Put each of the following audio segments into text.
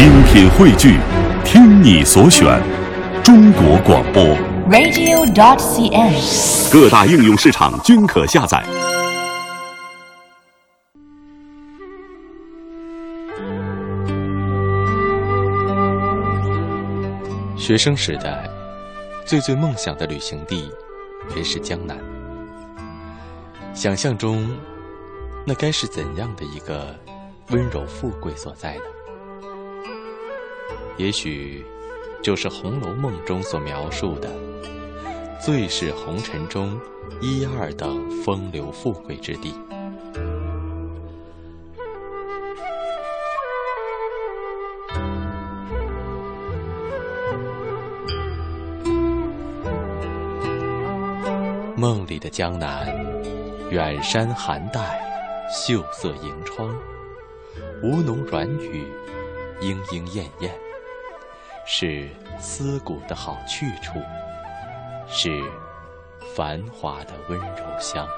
精品汇聚，听你所选，中国广播。radio.dot.cn，。各大应用市场均可下载。学生时代，最最梦想的旅行地，便是江南。想象中，那该是怎样的一个温柔富贵所在呢？也许，就是《红楼梦》中所描述的，最是红尘中一二等风流富贵之地。梦里的江南，远山寒带，秀色盈窗，吴侬软语，莺莺燕燕，是思古的好去处，是繁华的温柔乡。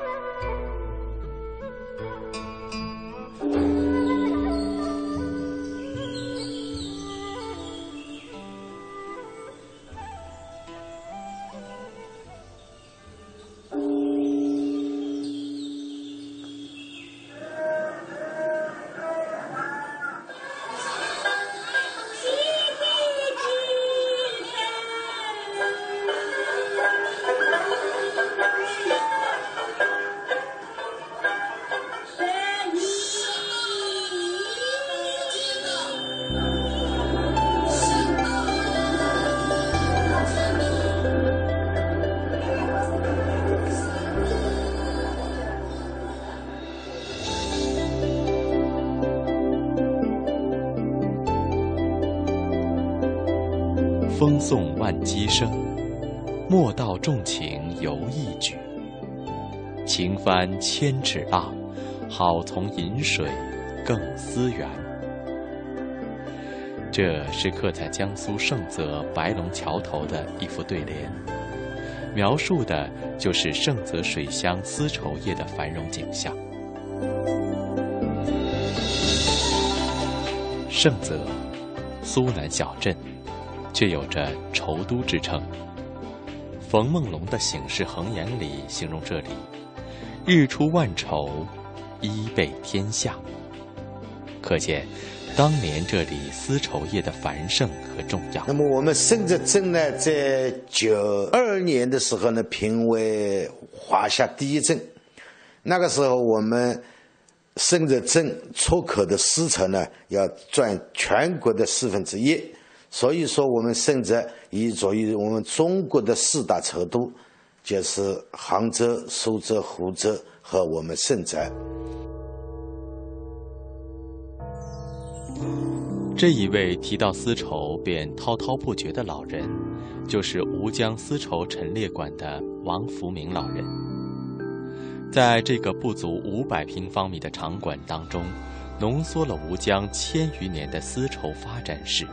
风送万机声，莫道重情犹一举。情翻千尺浪，好从饮水更思源。这是刻在江苏盛泽白龙桥头的一副对联，描述的就是盛泽水乡丝绸业的繁荣景象。盛泽，苏南小镇。却有着绸都之称。冯梦龙的《醒世恒言》里形容这里：“日出万绸，衣被天下。”可见当年这里丝绸业的繁盛和重要。那么我们盛泽镇呢，在九二年的时候呢，评为华夏第一镇。那个时候，我们盛泽镇出口的丝绸呢，要占全国的四分之一。所以说，我们盛泽以作为我们中国的四大绸都，就是杭州、苏州、湖州和我们盛泽。这一位提到丝绸便滔滔不绝的老人，就是吴江丝绸陈列馆的王福明老人。在这个不足五百平方米的场馆当中，浓缩了吴江千余年的丝绸发展史。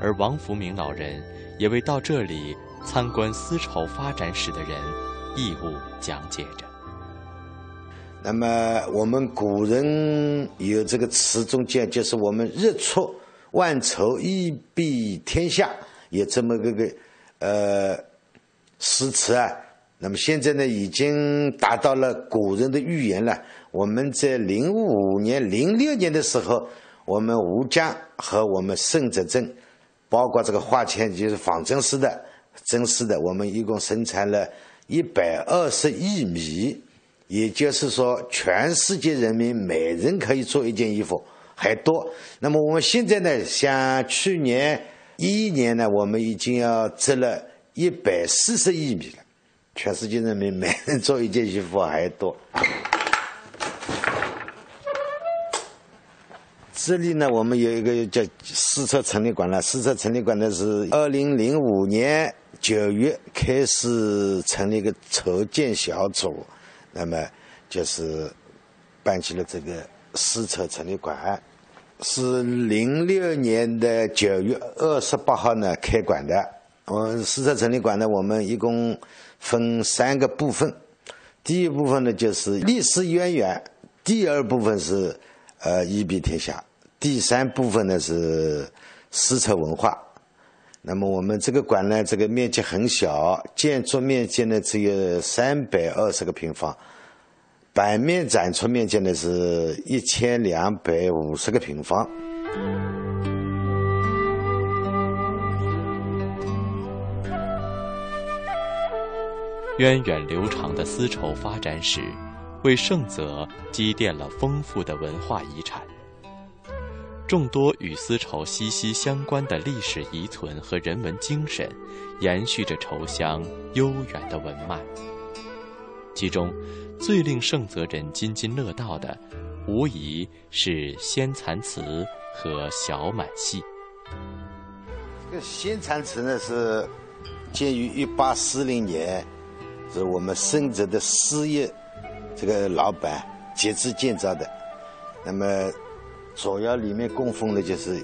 而王福明老人也为到这里参观丝绸发展史的人义务讲解着。那么我们古人有这个词中间，就是我们日出万绸，衣蔽天下，有这么个个呃诗词啊。那么现在呢，已经达到了古人的预言了。我们在零五年、零六年的时候，我们吴江和我们盛泽镇。包括这个化纤，就是仿真丝的、真丝的，我们一共生产了一百二十亿米，也就是说，全世界人民每人可以做一件衣服还多。那么我们现在呢，像去年一一年呢，我们已经要织了一百四十亿米了，全世界人民每人做一件衣服还多。这里呢，我们有一个叫丝绸陈列馆了。丝绸陈列馆呢是二零零五年九月开始成立一个筹建小组，那么就是办起了这个丝绸陈列馆，是零六年的九月二十八号呢开馆的。我丝绸陈列馆呢，我们一共分三个部分，第一部分呢就是历史渊源，第二部分是呃一比天下。第三部分呢是丝绸文化。那么我们这个馆呢，这个面积很小，建筑面积呢只有三百二十个平方，版面展出面积呢是一千两百五十个平方。源远流长的丝绸发展史，为盛泽积淀了丰富的文化遗产。众多与丝绸息息相关的历史遗存和人文精神，延续着绸乡悠远的文脉。其中，最令盛泽人津津乐道的，无疑是仙蚕祠和小满戏。这个鲜蚕祠呢，是建于一八四零年。是我们深泽的丝业这个老板集资建造的，那么主要里面供奉的就是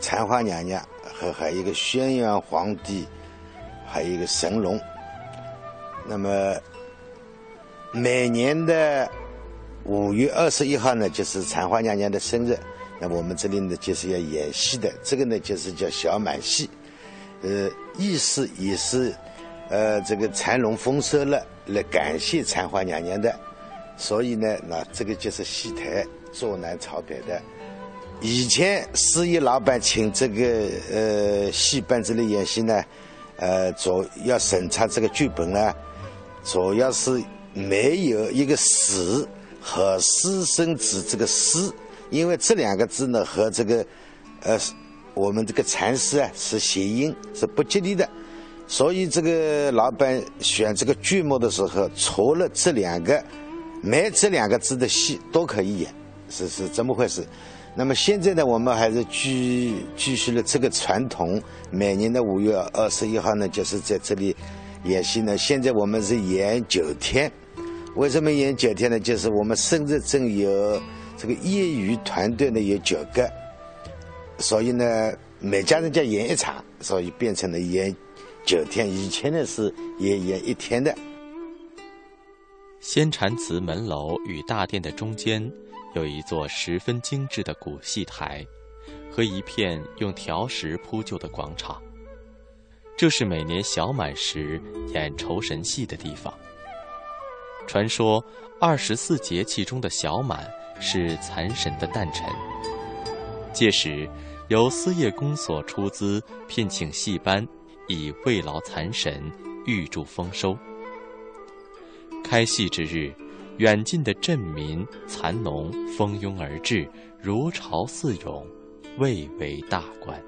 残花娘娘和还有一个轩辕皇帝，还有一个神龙。那么每年的五月二十一号呢，就是残花娘娘的生日，那我们这里呢就是要演戏的，这个呢就是叫小满戏，呃，意思也是。呃，这个蚕龙丰收了，来感谢残花娘娘的，所以呢，那这个就是戏台坐南朝北的。以前事业老板请这个呃戏班子来演戏呢，呃，主要审查这个剧本呢，主要是没有一个“死”和“私生子”这个“私”，因为这两个字呢和这个呃我们这个蚕丝啊是谐音，是不吉利的。所以这个老板选这个剧目的时候，除了这两个没这两个字的戏都可以演，是是怎么回事。那么现在呢，我们还是继继续了这个传统，每年的五月二十一号呢，就是在这里演戏呢。现在我们是演九天，为什么演九天呢？就是我们深圳镇有这个业余团队呢有九个，所以呢每家人家演一场，所以变成了演。九天以前呢是也演一天的。仙禅祠门楼与大殿的中间，有一座十分精致的古戏台，和一片用条石铺就的广场。这是每年小满时演酬神戏的地方。传说二十四节气中的小满是蚕神的诞辰，届时由司业公所出资聘请戏班。以慰劳蚕神，预祝丰收。开戏之日，远近的镇民、蚕农蜂拥而至，如潮似涌，蔚为大观。